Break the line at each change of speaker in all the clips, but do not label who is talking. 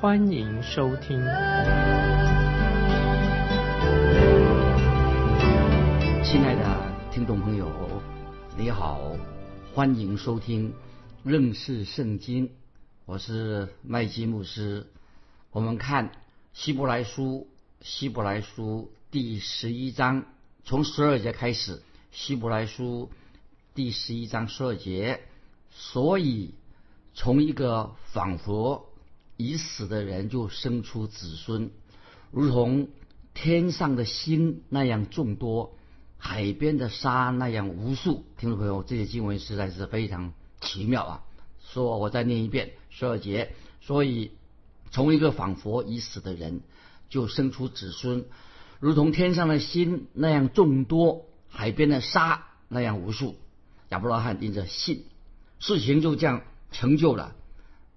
欢迎收听。
亲爱的听众朋友，你好，欢迎收听认识圣经。我是麦基牧师。我们看希伯来书，希伯来书第十一章，从十二节开始。希伯来书第十一章十二节，所以从一个仿佛已死的人就生出子孙，如同天上的星那样众多，海边的沙那样无数。听众朋友，这些经文实在是非常奇妙啊！说，我再念一遍十二节，所以从一个仿佛已死的人就生出子孙，如同天上的星那样众多。海边的沙那样无数，亚伯拉罕因着信，事情就这样成就了。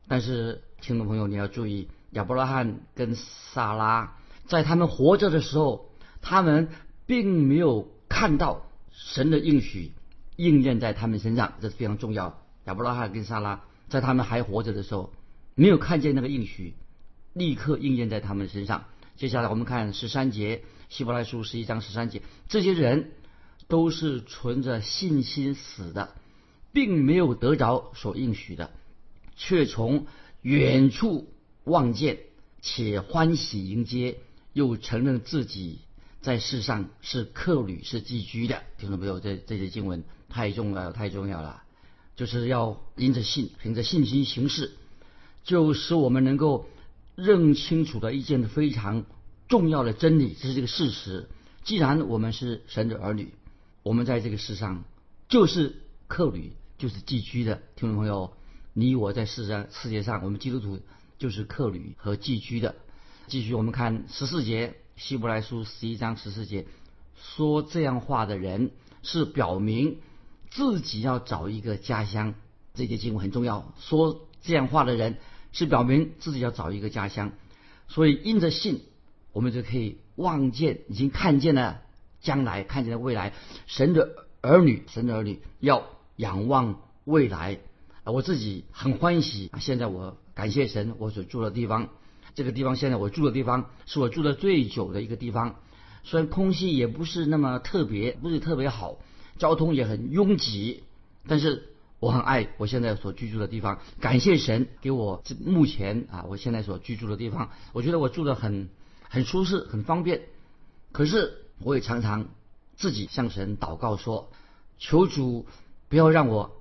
但是，听众朋友你要注意，亚伯拉罕跟萨拉在他们活着的时候，他们并没有看到神的应许应验在他们身上，这是非常重要。亚伯拉罕跟萨拉在他们还活着的时候，没有看见那个应许立刻应验在他们身上。接下来我们看十三节，希伯来书十一章十三节，这些人。都是存着信心死的，并没有得着所应许的，却从远处望见，且欢喜迎接，又承认自己在世上是客旅，是寄居的。听到没有？这这些经文太重要，太重要了。就是要因着信，凭着信心行事，就使我们能够认清楚的一件非常重要的真理，这是这个事实。既然我们是神的儿女。我们在这个世上就是客旅，就是寄居的。听众朋友，你我在世上世界上，我们基督徒就是客旅和寄居的。继续，我们看十四节，希伯来书十一章十四节，说这样话的人是表明自己要找一个家乡。这节经文很重要。说这样话的人是表明自己要找一个家乡，所以因着信，我们就可以望见，已经看见了。将来看见了未来，神的儿女，神的儿女要仰望未来。啊我自己很欢喜。现在我感谢神，我所住的地方，这个地方现在我住的地方是我住的最久的一个地方。虽然空气也不是那么特别，不是特别好，交通也很拥挤，但是我很爱我现在所居住的地方。感谢神给我这目前啊，我现在所居住的地方，我觉得我住的很很舒适，很方便。可是。我也常常自己向神祷告说：“求主不要让我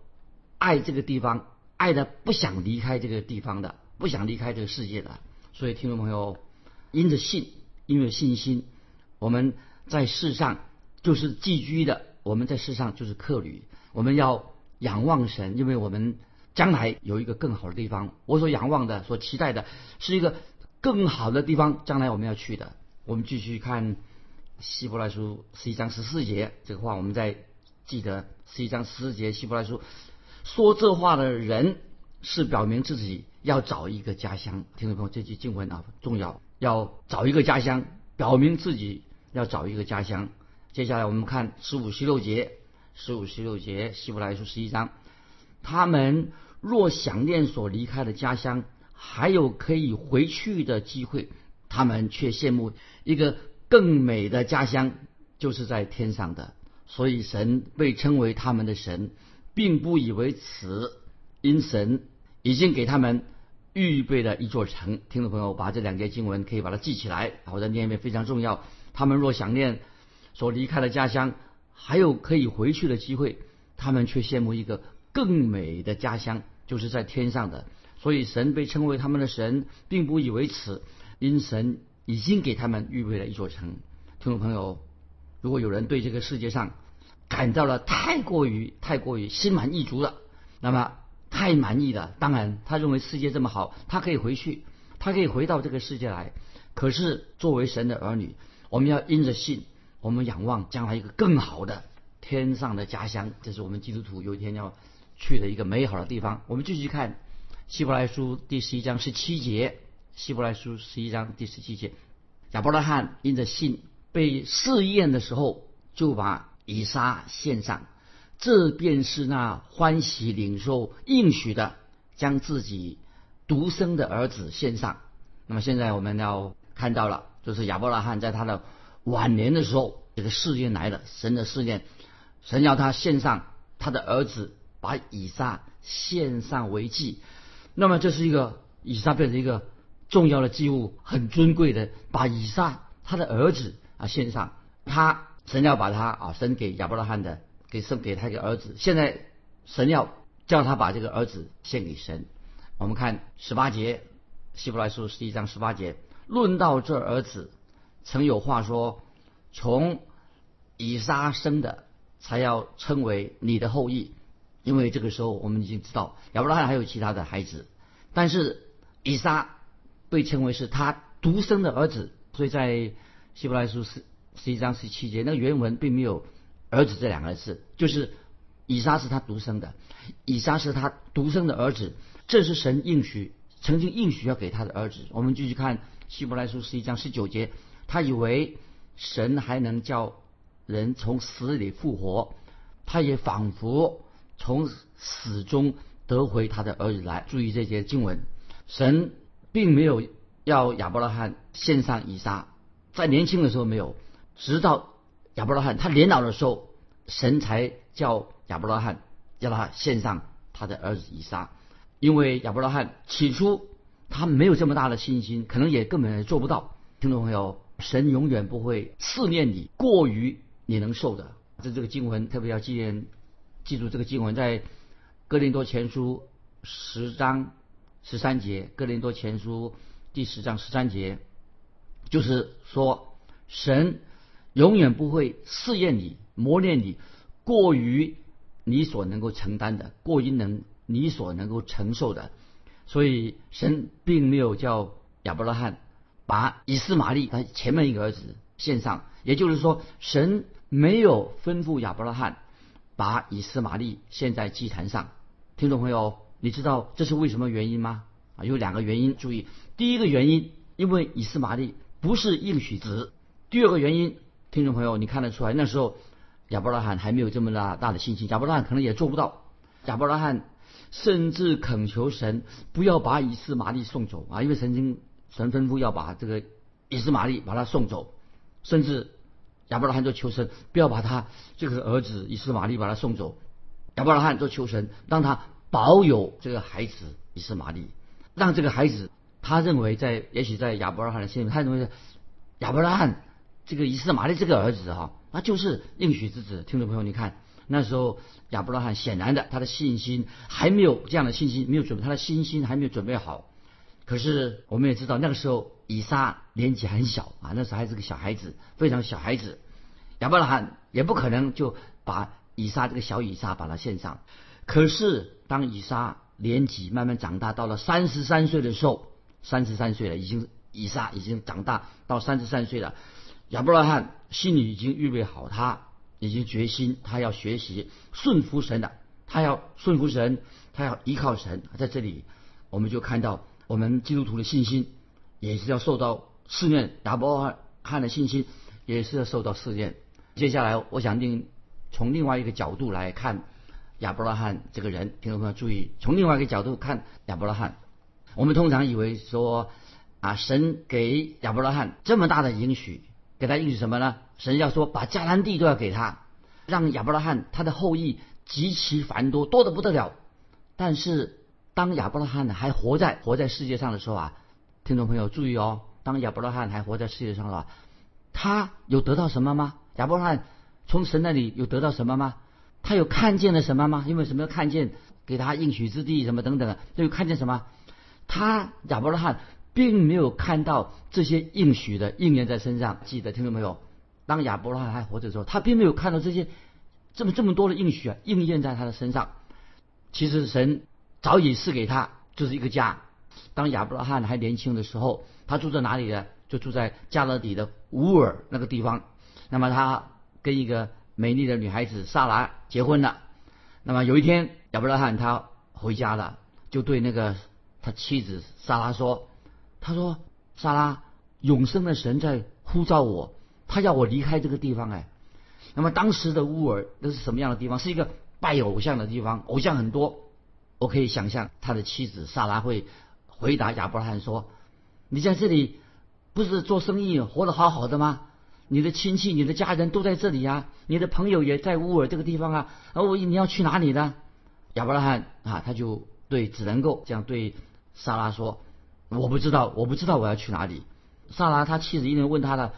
爱这个地方，爱的不想离开这个地方的，不想离开这个世界的。”所以，听众朋友，因着信，因为信心，我们在世上就是寄居的；我们在世上就是客旅。我们要仰望神，因为我们将来有一个更好的地方。我所仰望的、所期待的是一个更好的地方，将来我们要去的。我们继续看。希伯来书十一章十四节，这个话我们在记得。十一章十四节，希伯来书说这话的人是表明自己要找一个家乡。听众朋友，这句经文啊重要，要找一个家乡，表明自己要找一个家乡。接下来我们看十五十六节，十五十六节，希伯来书十一章，他们若想念所离开的家乡，还有可以回去的机会，他们却羡慕一个。更美的家乡就是在天上的，所以神被称为他们的神，并不以为耻，因神已经给他们预备了一座城。听众朋友，把这两节经文可以把它记起来，我再念一遍，非常重要。他们若想念所离开的家乡，还有可以回去的机会，他们却羡慕一个更美的家乡，就是在天上的。所以神被称为他们的神，并不以为耻，因神。已经给他们预备了一座城。听众朋友，如果有人对这个世界上感到了太过于、太过于心满意足了，那么太满意了，当然他认为世界这么好，他可以回去，他可以回到这个世界来。可是作为神的儿女，我们要因着信，我们仰望将来一个更好的天上的家乡，这是我们基督徒有一天要去的一个美好的地方。我们继续看希伯来书第十一章十七节，希伯来书十一章第十七节，亚伯拉罕因着信被试验的时候，就把以撒献上。这便是那欢喜领受应许的，将自己独生的儿子献上。那么现在我们要看到了，就是亚伯拉罕在他的晚年的时候，这个试验来了，神的试验，神要他献上他的儿子，把以撒献上为祭。那么这是一个以撒变成一个重要的祭物，很尊贵的，把以撒他的儿子啊献上。他神要把他啊生给亚伯拉罕的。给送给他一个儿子，现在神要叫他把这个儿子献给神。我们看十八节，希伯来书十一章十八节，论到这儿子，曾有话说：从以撒生的，才要称为你的后裔。因为这个时候我们已经知道亚伯拉罕还有其他的孩子，但是以撒被称为是他独生的儿子，所以在希伯来书是十一章十七节，那个原文并没有。儿子这两个字，就是以撒是他独生的，以撒是他独生的儿子，这是神应许，曾经应许要给他的儿子。我们继续看希伯来书十一章十九节，他以为神还能叫人从死里复活，他也仿佛从死中得回他的儿子来。注意这些经文，神并没有要亚伯拉罕献上以撒，在年轻的时候没有，直到。亚伯拉罕他年老的时候，神才叫亚伯拉罕叫他献上他的儿子以撒，因为亚伯拉罕起初他没有这么大的信心，可能也根本做不到。听众朋友，神永远不会思念你过于你能受的。这这个经文特别要记念，记住这个经文在哥林多前书十章十三节，哥林多前书第十章十三节，就是说神。永远不会试验你、磨练你，过于你所能够承担的，过于能你所能够承受的。所以神并没有叫亚伯拉罕把以斯玛利他前面一个儿子献上，也就是说，神没有吩咐亚伯拉罕把以斯玛利献在祭坛上。听众朋友，你知道这是为什么原因吗？啊，有两个原因。注意，第一个原因，因为以斯玛利不是应许子；第二个原因。听众朋友，你看得出来，那时候亚伯拉罕还没有这么大大的信心，亚伯拉罕可能也做不到。亚伯拉罕甚至恳求神不要把以斯玛利送走啊，因为曾经神吩咐要把这个以斯玛利把他送走，甚至亚伯拉罕就求神不要把他这个儿子以斯玛利把他送走。亚伯拉罕就求神让他保有这个孩子以斯玛利，让这个孩子他认为在也许在亚伯拉罕的心里，他认为亚伯拉罕。这个以斯玛利这个儿子哈，那就是应许之子。听众朋友，你看那时候亚伯拉罕显然的他的信心还没有这样的信心，没有准备，他的信心还没有准备好。可是我们也知道那个时候以撒年纪很小啊，那时候还是个小孩子，非常小孩子。亚伯拉罕也不可能就把以撒这个小以撒把他献上。可是当以撒年纪慢慢长大，到了三十三岁的时候，三十三岁了，已经以撒已经长大到三十三岁了。亚伯拉罕心里已经预备好，他已经决心，他要学习顺服神的，他要顺服神，他要依靠神。在这里，我们就看到我们基督徒的信心也是要受到试验，亚伯拉罕的信心也是要受到试验。接下来，我想另从另外一个角度来看亚伯拉罕这个人，听众朋友注意，从另外一个角度看亚伯拉罕，我们通常以为说啊，神给亚伯拉罕这么大的应许。给他应许什么呢？神要说把迦南地都要给他，让亚伯拉罕他的后裔极其繁多，多的不得了。但是当亚伯拉罕还活在活在世界上的时候啊，听众朋友注意哦，当亚伯拉罕还活在世界上的话，他有得到什么吗？亚伯拉罕从神那里有得到什么吗？他有看见了什么吗？因为什么要看见给他应许之地什么等等，他有看见什么？他亚伯拉罕。并没有看到这些应许的应验在身上。记得听到没有？当亚伯拉罕还活着的时候，他并没有看到这些这么这么多的应许啊应验在他的身上。其实神早已赐给他就是一个家。当亚伯拉罕还年轻的时候，他住在哪里呢？就住在加勒底的乌尔那个地方。那么他跟一个美丽的女孩子萨拉结婚了。那么有一天，亚伯拉罕他回家了，就对那个他妻子萨拉说：“他说，萨拉，永生的神在呼召我，他要我离开这个地方。”哎，那么当时的乌尔那是什么样的地方？是一个拜偶像的地方，偶像很多。我可以想象他的妻子萨拉会回答亚伯拉罕说：“你在这里不是做生意，活得好好的吗？你的亲戚、你的家人都在这里呀，你的朋友也在乌尔这个地方啊。而我，你要去哪里呢？”亚伯拉罕啊，他就对只能够这样对萨拉说：“我不知道，我不知道我要去哪里。”萨拉他妻子一定问他的：“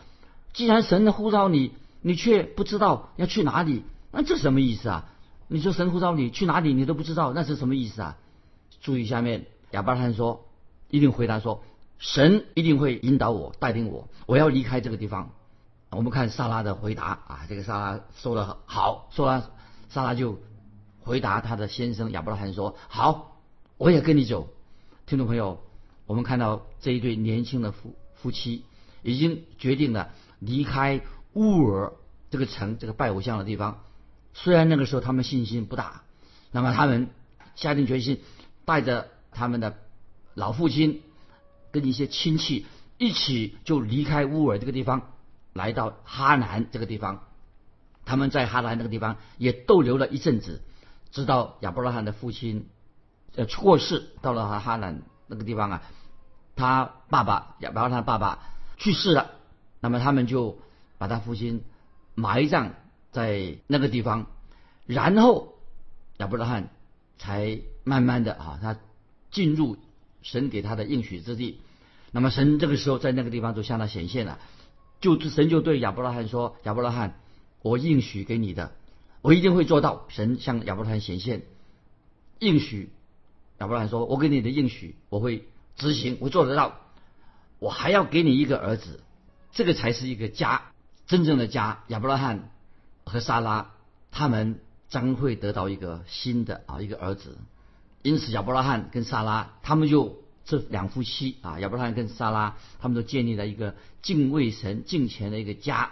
既然神的呼召你，你却不知道要去哪里，那这什么意思啊？”你说神呼召你去哪里，你都不知道，那是什么意思啊？注意下面，亚伯拉罕说，一定回答说，神一定会引导我，带领我，我要离开这个地方。我们看萨拉的回答啊，这个萨拉说的好，说完，萨拉就回答他的先生亚伯拉罕说，好，我也跟你走。听众朋友，我们看到这一对年轻的夫夫妻已经决定了离开乌尔这个城，这个拜偶像的地方。虽然那个时候他们信心不大，那么他们下定决心，带着他们的老父亲跟一些亲戚一起就离开乌尔这个地方，来到哈南这个地方。他们在哈南那个地方也逗留了一阵子，直到亚伯拉罕的父亲呃过世，到了哈哈南那个地方啊，他爸爸亚伯拉罕爸爸去世了，那么他们就把他父亲埋葬。在那个地方，然后亚伯拉罕才慢慢的啊，他进入神给他的应许之地。那么神这个时候在那个地方就向他显现了，就神就对亚伯拉罕说：“亚伯拉罕，我应许给你的，我一定会做到。”神向亚伯拉罕显现，应许亚伯拉罕说：“我给你的应许，我会执行，我做得到。我还要给你一个儿子，这个才是一个家，真正的家。”亚伯拉罕。和莎拉他们将会得到一个新的啊一个儿子，因此亚伯拉罕跟莎拉他们就这两夫妻啊亚伯拉罕跟莎拉他们都建立了一个敬畏神敬虔的一个家，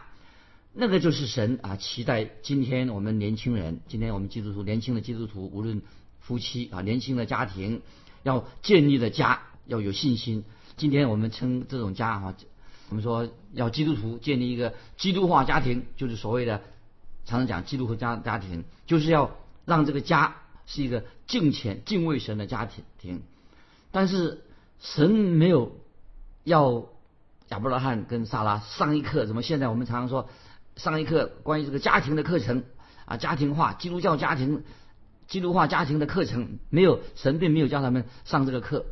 那个就是神啊期待今天我们年轻人今天我们基督徒年轻的基督徒无论夫妻啊年轻的家庭要建立的家要有信心，今天我们称这种家啊我们说要基督徒建立一个基督化家庭就是所谓的。常常讲基督和家家庭，就是要让这个家是一个敬虔、敬畏神的家庭。庭，但是神没有要亚伯拉罕跟萨拉上一课。怎么现在我们常常说上一课关于这个家庭的课程啊，家庭化、基督教家庭、基督化家庭的课程，没有神并没有叫他们上这个课。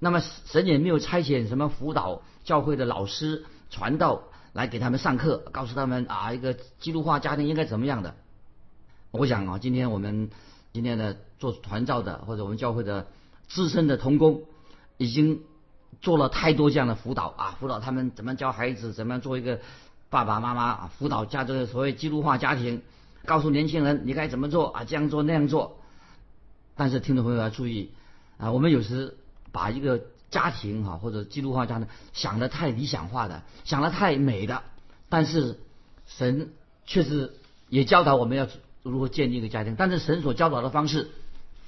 那么神也没有差遣什么辅导教会的老师传道。来给他们上课，告诉他们啊，一个基督化家庭应该怎么样的。我想啊，今天我们今天的做团造的或者我们教会的资深的童工，已经做了太多这样的辅导啊，辅导他们怎么教孩子，怎么样做一个爸爸妈妈啊，辅导家这个所谓基督化家庭，告诉年轻人你该怎么做啊，这样做那样做。但是听众朋友要注意啊，我们有时把一个。家庭哈，或者基督化家庭，想的太理想化的，想的太美的，但是神确实也教导我们要如何建立一个家庭。但是神所教导的方式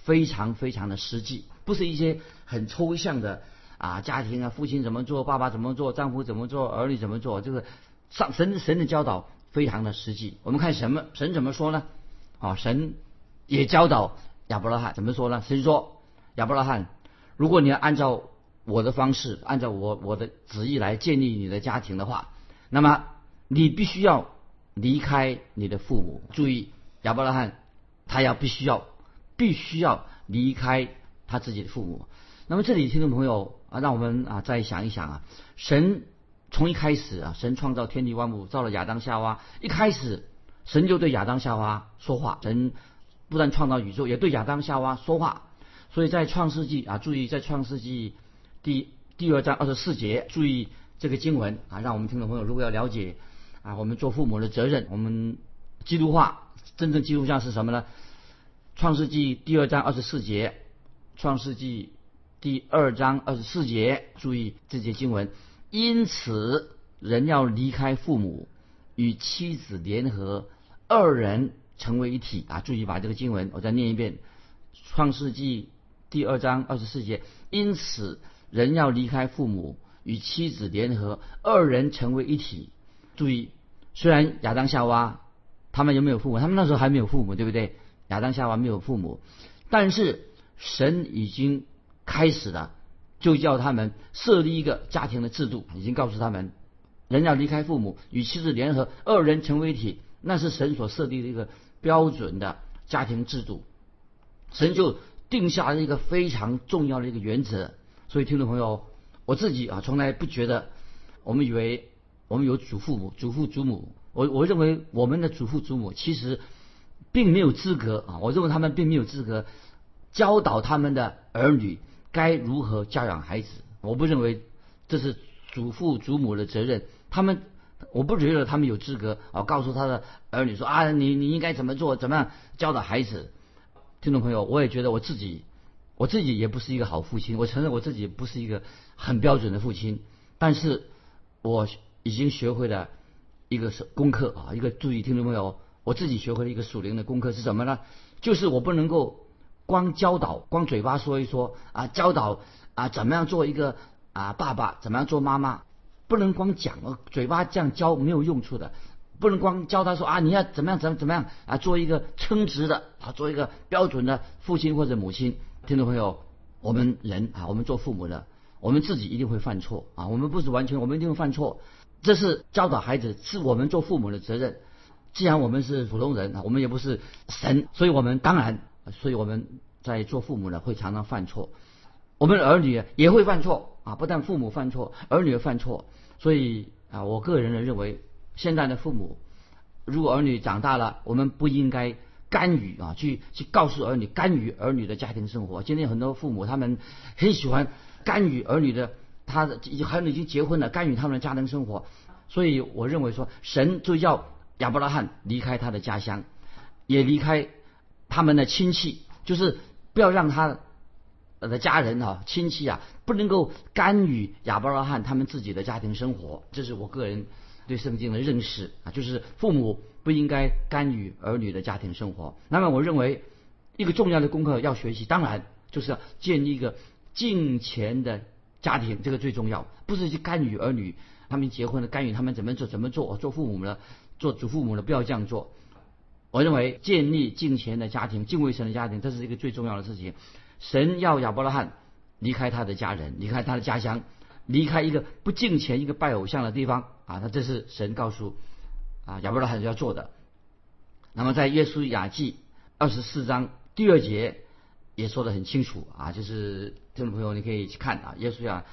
非常非常的实际，不是一些很抽象的啊家庭啊，父亲怎么做，爸爸怎么做，丈夫怎么做，儿女怎么做，这个上神神的教导非常的实际。我们看什么神怎么说呢？啊，神也教导亚伯拉罕怎么说呢？神说亚伯拉罕，如果你要按照我的方式，按照我我的旨意来建立你的家庭的话，那么你必须要离开你的父母。注意，亚伯拉罕他要必须要必须要离开他自己的父母。那么这里听众朋友啊，让我们啊再想一想啊，神从一开始啊，神创造天地万物，造了亚当夏娃，一开始神就对亚当夏娃说话，神不但创造宇宙，也对亚当夏娃说话。所以在创世纪啊，注意在创世纪。第第二章二十四节，注意这个经文啊，让我们听众朋友如果要了解啊，我们做父母的责任，我们基督化真正基督教是什么呢？创世纪第二章二十四节，创世纪第二章二十四节，注意这节经文，因此人要离开父母，与妻子联合，二人成为一体啊！注意把这个经文我再念一遍，《创世纪》第二章二十四节。因此人要离开父母，与妻子联合，二人成为一体。注意，虽然亚当夏娃他们有没有父母？他们那时候还没有父母，对不对？亚当夏娃没有父母，但是神已经开始了，就叫他们设立一个家庭的制度，已经告诉他们，人要离开父母，与妻子联合，二人成为一体，那是神所设立的一个标准的家庭制度。神就定下了一个非常重要的一个原则。所以，听众朋友，我自己啊，从来不觉得，我们以为我们有祖父母、祖父祖母，我我认为我们的祖父祖母其实。并没有资格啊！我认为他们并没有资格教导他们的儿女该如何教养孩子。我不认为这是祖父祖母的责任。他们，我不觉得他们有资格啊，告诉他的儿女说啊，你你应该怎么做，怎么样教导孩子。听众朋友，我也觉得我自己，我自己也不是一个好父亲。我承认我自己不是一个很标准的父亲，但是我已经学会了一个是功课啊，一个注意，听众朋友。我自己学会了一个属灵的功课是什么呢？就是我不能够光教导，光嘴巴说一说啊，教导啊，怎么样做一个啊爸爸，怎么样做妈妈，不能光讲，嘴巴这样教没有用处的，不能光教他说啊，你要怎么样怎么怎么样啊，做一个称职的啊，做一个标准的父亲或者母亲。听众朋友，我们人啊，我们做父母的，我们自己一定会犯错啊，我们不是完全，我们一定会犯错，这是教导孩子，是我们做父母的责任。既然我们是普通人啊，我们也不是神，所以我们当然，所以我们在做父母的会常常犯错，我们儿女也会犯错啊，不但父母犯错，儿女也犯错，所以啊，我个人呢认为，现在的父母，如果儿女长大了，我们不应该干预啊，去去告诉儿女干预儿女的家庭生活。今天很多父母他们很喜欢干预儿女的，他的孩子已经结婚了，干预他们的家庭生活，所以我认为说，神就要。亚伯拉罕离开他的家乡，也离开他们的亲戚，就是不要让他的家人啊、亲戚啊，不能够干预亚伯拉罕他们自己的家庭生活。这是我个人对圣经的认识啊，就是父母不应该干预儿女的家庭生活。那么，我认为一个重要的功课要学习，当然就是要建立一个敬虔的家庭，这个最重要，不是去干预儿女他们结婚了，干预他们怎么做怎么做，做父母的。做祖父母的不要这样做。我认为建立敬虔的家庭、敬畏神的家庭，这是一个最重要的事情。神要亚伯拉罕离开他的家人，离开他的家乡，离开一个不敬虔、一个拜偶像的地方啊！那这是神告诉啊亚伯拉罕要做的。那么在耶稣雅记二十四章第二节也说得很清楚啊，就是听众朋友你可以去看啊，耶稣雅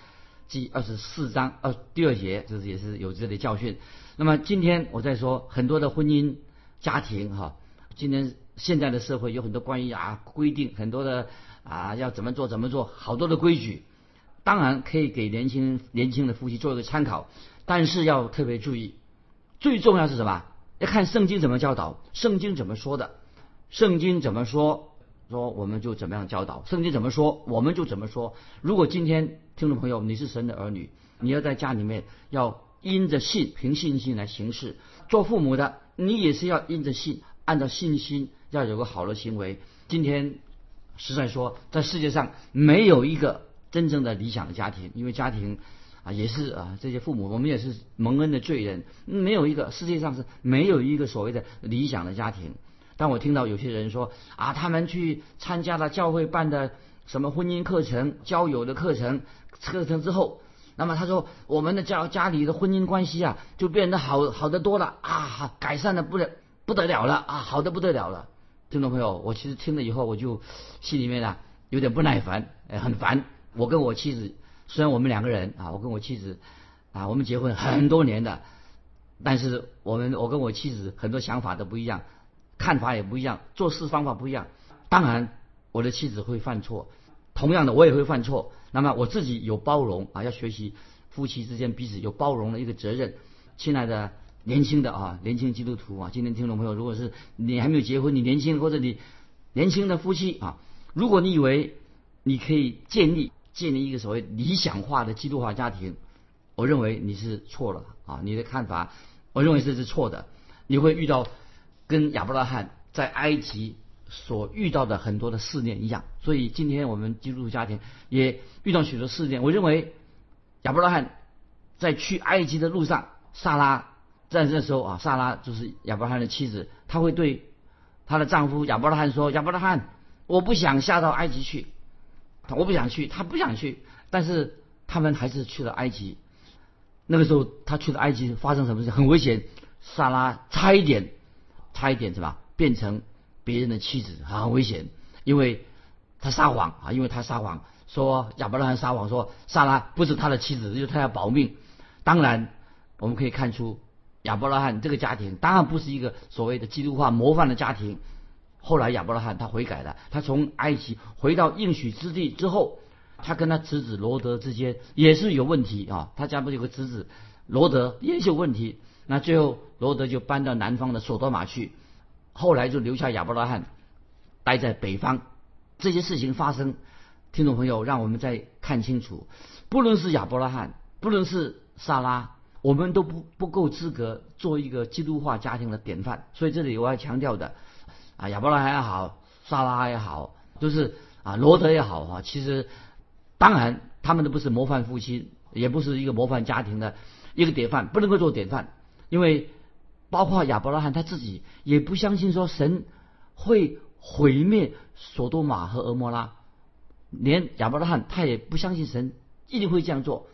记二十四章二第二节，这是也是有这里教训。那么今天我在说很多的婚姻家庭哈，今天现在的社会有很多关于啊规定，很多的啊要怎么做怎么做，好多的规矩，当然可以给年轻年轻的夫妻做一个参考，但是要特别注意，最重要是什么？要看圣经怎么教导，圣经怎么说的，圣经怎么说，说我们就怎么样教导，圣经怎么说我们就怎么说。如果今天听众朋友你是神的儿女，你要在家里面要。因着信，凭信心来行事。做父母的，你也是要因着信，按照信心，要有个好的行为。今天实在说，在世界上没有一个真正的理想的家庭，因为家庭啊，也是啊，这些父母，我们也是蒙恩的罪人，没有一个世界上是没有一个所谓的理想的家庭。当我听到有些人说啊，他们去参加了教会办的什么婚姻课程、交友的课程课程之后。那么他说，我们的家家里的婚姻关系啊，就变得好好的多了啊，改善的不得不得了了啊，好的不得了了。听众朋友，我其实听了以后，我就心里面啊有点不耐烦，哎，很烦。我跟我妻子虽然我们两个人啊，我跟我妻子啊，我们结婚很多年的，但是我们我跟我妻子很多想法都不一样，看法也不一样，做事方法不一样。当然，我的妻子会犯错。同样的，我也会犯错。那么我自己有包容啊，要学习夫妻之间彼此有包容的一个责任。亲爱的年轻的啊，年轻基督徒啊，今天听众朋友，如果是你还没有结婚，你年轻或者你年轻的夫妻啊，如果你以为你可以建立建立一个所谓理想化的基督化家庭，我认为你是错了啊，你的看法，我认为这是错的。你会遇到跟亚伯拉罕在埃及所遇到的很多的试炼一样，所以今天我们基督徒家庭也遇到许多试炼。我认为亚伯拉罕在去埃及的路上，萨拉在这时候啊，萨拉就是亚伯拉罕的妻子，她会对她的丈夫亚伯拉罕说：“亚伯拉罕，我不想下到埃及去，我不想去，他不想去，但是他们还是去了埃及。”那个时候，他去了埃及，发生什么事？很危险。萨拉差一点，差一点是吧？变成别人的妻子，很危险。因为他撒谎啊，因为他撒谎说亚伯拉罕撒谎说萨拉不是他的妻子，就是他要保命。当然，我们可以看出亚伯拉罕这个家庭当然不是一个所谓的基督化模范的家庭。后来亚伯拉罕他悔改了，他从埃及回到应许之地之后。他跟他侄子罗德之间也是有问题啊，他家不是有个侄子罗德也是有问题，那最后罗德就搬到南方的索多玛去，后来就留下亚伯拉罕待在北方。这些事情发生，听众朋友，让我们再看清楚，不论是亚伯拉罕，不论是萨拉，我们都不不够资格做一个基督化家庭的典范。所以这里我要强调的啊，亚伯拉罕也好，萨拉也好，都是啊罗德也好啊，其实。当然，他们都不是模范夫妻，也不是一个模范家庭的一个典范，不能够做典范。因为包括亚伯拉罕他自己也不相信说神会毁灭索多玛和俄摩拉，连亚伯拉罕他也不相信神一定会这样做，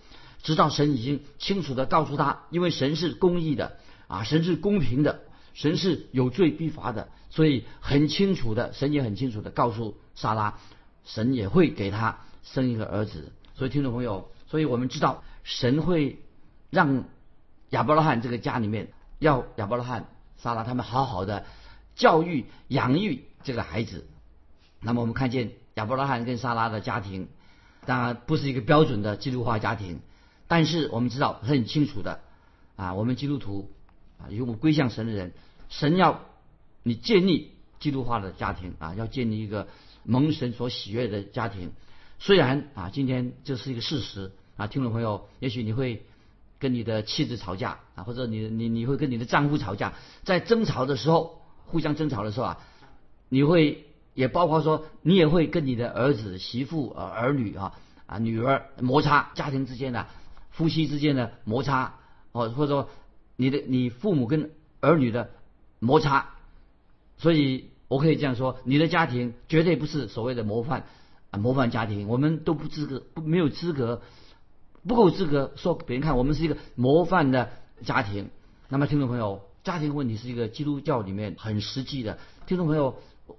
直到神已经清楚的告诉他，因为神是公义的啊，神是公平的，神是有罪必罚的，所以很清楚的，神也很清楚的告诉莎拉，神也会给他。生一个儿子，所以听众朋友，所以我们知道神会让亚伯拉罕这个家里面要亚伯拉罕、撒拉他们好好的教育、养育这个孩子。那么我们看见亚伯拉罕跟撒拉的家庭，当然不是一个标准的基督化家庭，但是我们知道很清楚的啊，我们基督徒啊，有我归向神的人，神要你建立基督化的家庭啊，要建立一个蒙神所喜悦的家庭。虽然啊，今天这是一个事实啊，听众朋友，也许你会跟你的妻子吵架啊，或者你你你会跟你的丈夫吵架，在争吵的时候，互相争吵的时候啊，你会也包括说，你也会跟你的儿子、媳妇、呃儿女啊啊女儿摩擦，家庭之间的夫妻之间的摩擦，哦，或者说你的你父母跟儿女的摩擦，所以我可以这样说，你的家庭绝对不是所谓的模范。啊，模范家庭，我们都不资格，不没有资格，不够资格说别人看我们是一个模范的家庭。那么，听众朋友，家庭问题是一个基督教里面很实际的。听众朋友，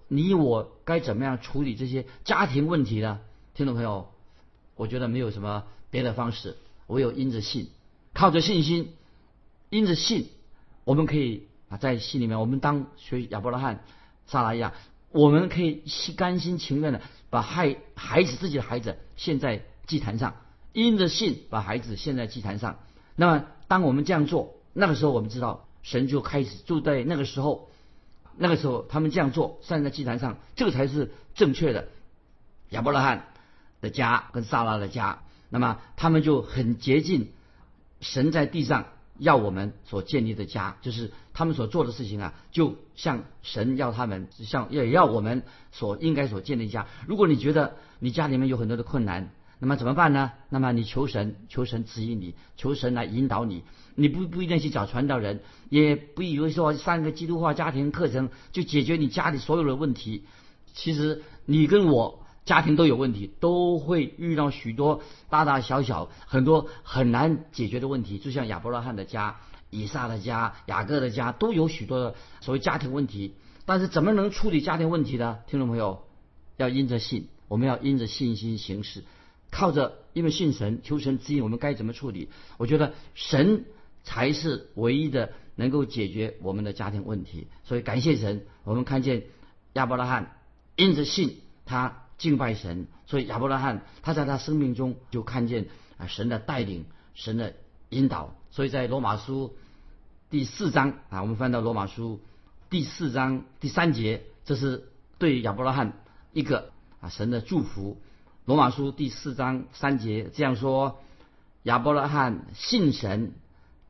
你我该怎么样处理这些家庭问题呢？听众朋友，我觉得没有什么别的方式，唯有因着信，靠着信心，因着信，我们可以啊，在信里面，我们当学亚伯拉罕、撒拉一样。我们可以心甘心情愿的把孩孩子自己的孩子献在祭坛上，因着信把孩子献在祭坛上。那么，当我们这样做，那个时候我们知道神就开始就在那个时候，那个时候他们这样做，站在祭坛上，这个才是正确的。亚伯拉罕的家跟撒拉的家，那么他们就很接近神在地上。要我们所建立的家，就是他们所做的事情啊，就像神要他们，像也要我们所应该所建立家。如果你觉得你家里面有很多的困难，那么怎么办呢？那么你求神，求神指引你，求神来引导你。你不不一定去找传道人，也不以为说上个基督化家庭课程就解决你家里所有的问题。其实你跟我。家庭都有问题，都会遇到许多大大小小、很多很难解决的问题。就像亚伯拉罕的家、以撒的家、雅各的家，都有许多的所谓家庭问题。但是怎么能处理家庭问题呢？听众朋友，要因着信，我们要因着信心行事，靠着因为信神，求神指引我们该怎么处理。我觉得神才是唯一的能够解决我们的家庭问题。所以感谢神，我们看见亚伯拉罕因着信，他。敬拜神，所以亚伯拉罕他在他生命中就看见啊神的带领，神的引导。所以在罗马书第四章啊，我们翻到罗马书第四章第三节，这是对亚伯拉罕一个啊神的祝福。罗马书第四章三节这样说：亚伯拉罕信神，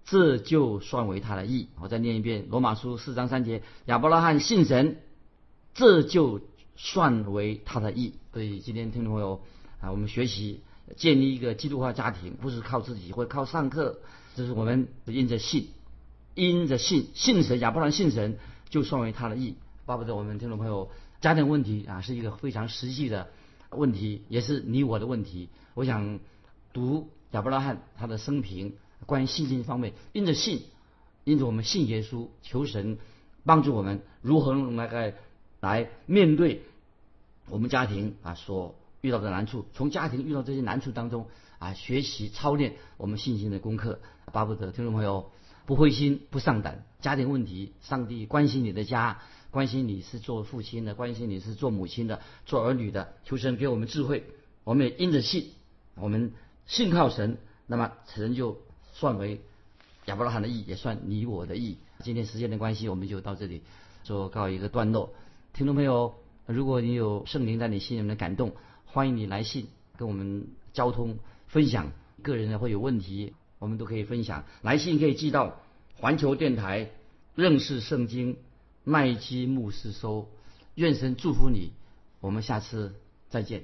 这就算为他的义。我再念一遍《罗马书》四章三节：亚伯拉罕信神，这就算为他的义。所以今天听众朋友啊，我们学习建立一个基督化家庭，不是靠自己或靠上课，这是我们因着信，因着信信神，亚伯拉罕信神，就算为他的义。巴不得我们听众朋友家庭问题啊，是一个非常实际的问题，也是你我的问题。我想读亚伯拉罕他的生平，关于信心方面，因着信，因着我们信耶稣，求神帮助我们如何来来面对我们家庭啊所遇到的难处，从家庭遇到这些难处当中啊学习操练我们信心的功课。巴不得听众朋友不灰心不丧胆，家庭问题，上帝关心你的家。关心你是做父亲的，关心你是做母亲的，做儿女的，求神给我们智慧，我们也因着信，我们信靠神，那么神就算为亚伯拉罕的义，也算你我的义。今天时间的关系，我们就到这里做告一个段落。听众朋友，如果你有圣灵在你心里面的感动，欢迎你来信跟我们交通分享。个人呢会有问题，我们都可以分享。来信可以寄到环球电台认识圣经。麦基牧师收：“愿神祝福你，我们下次再见。”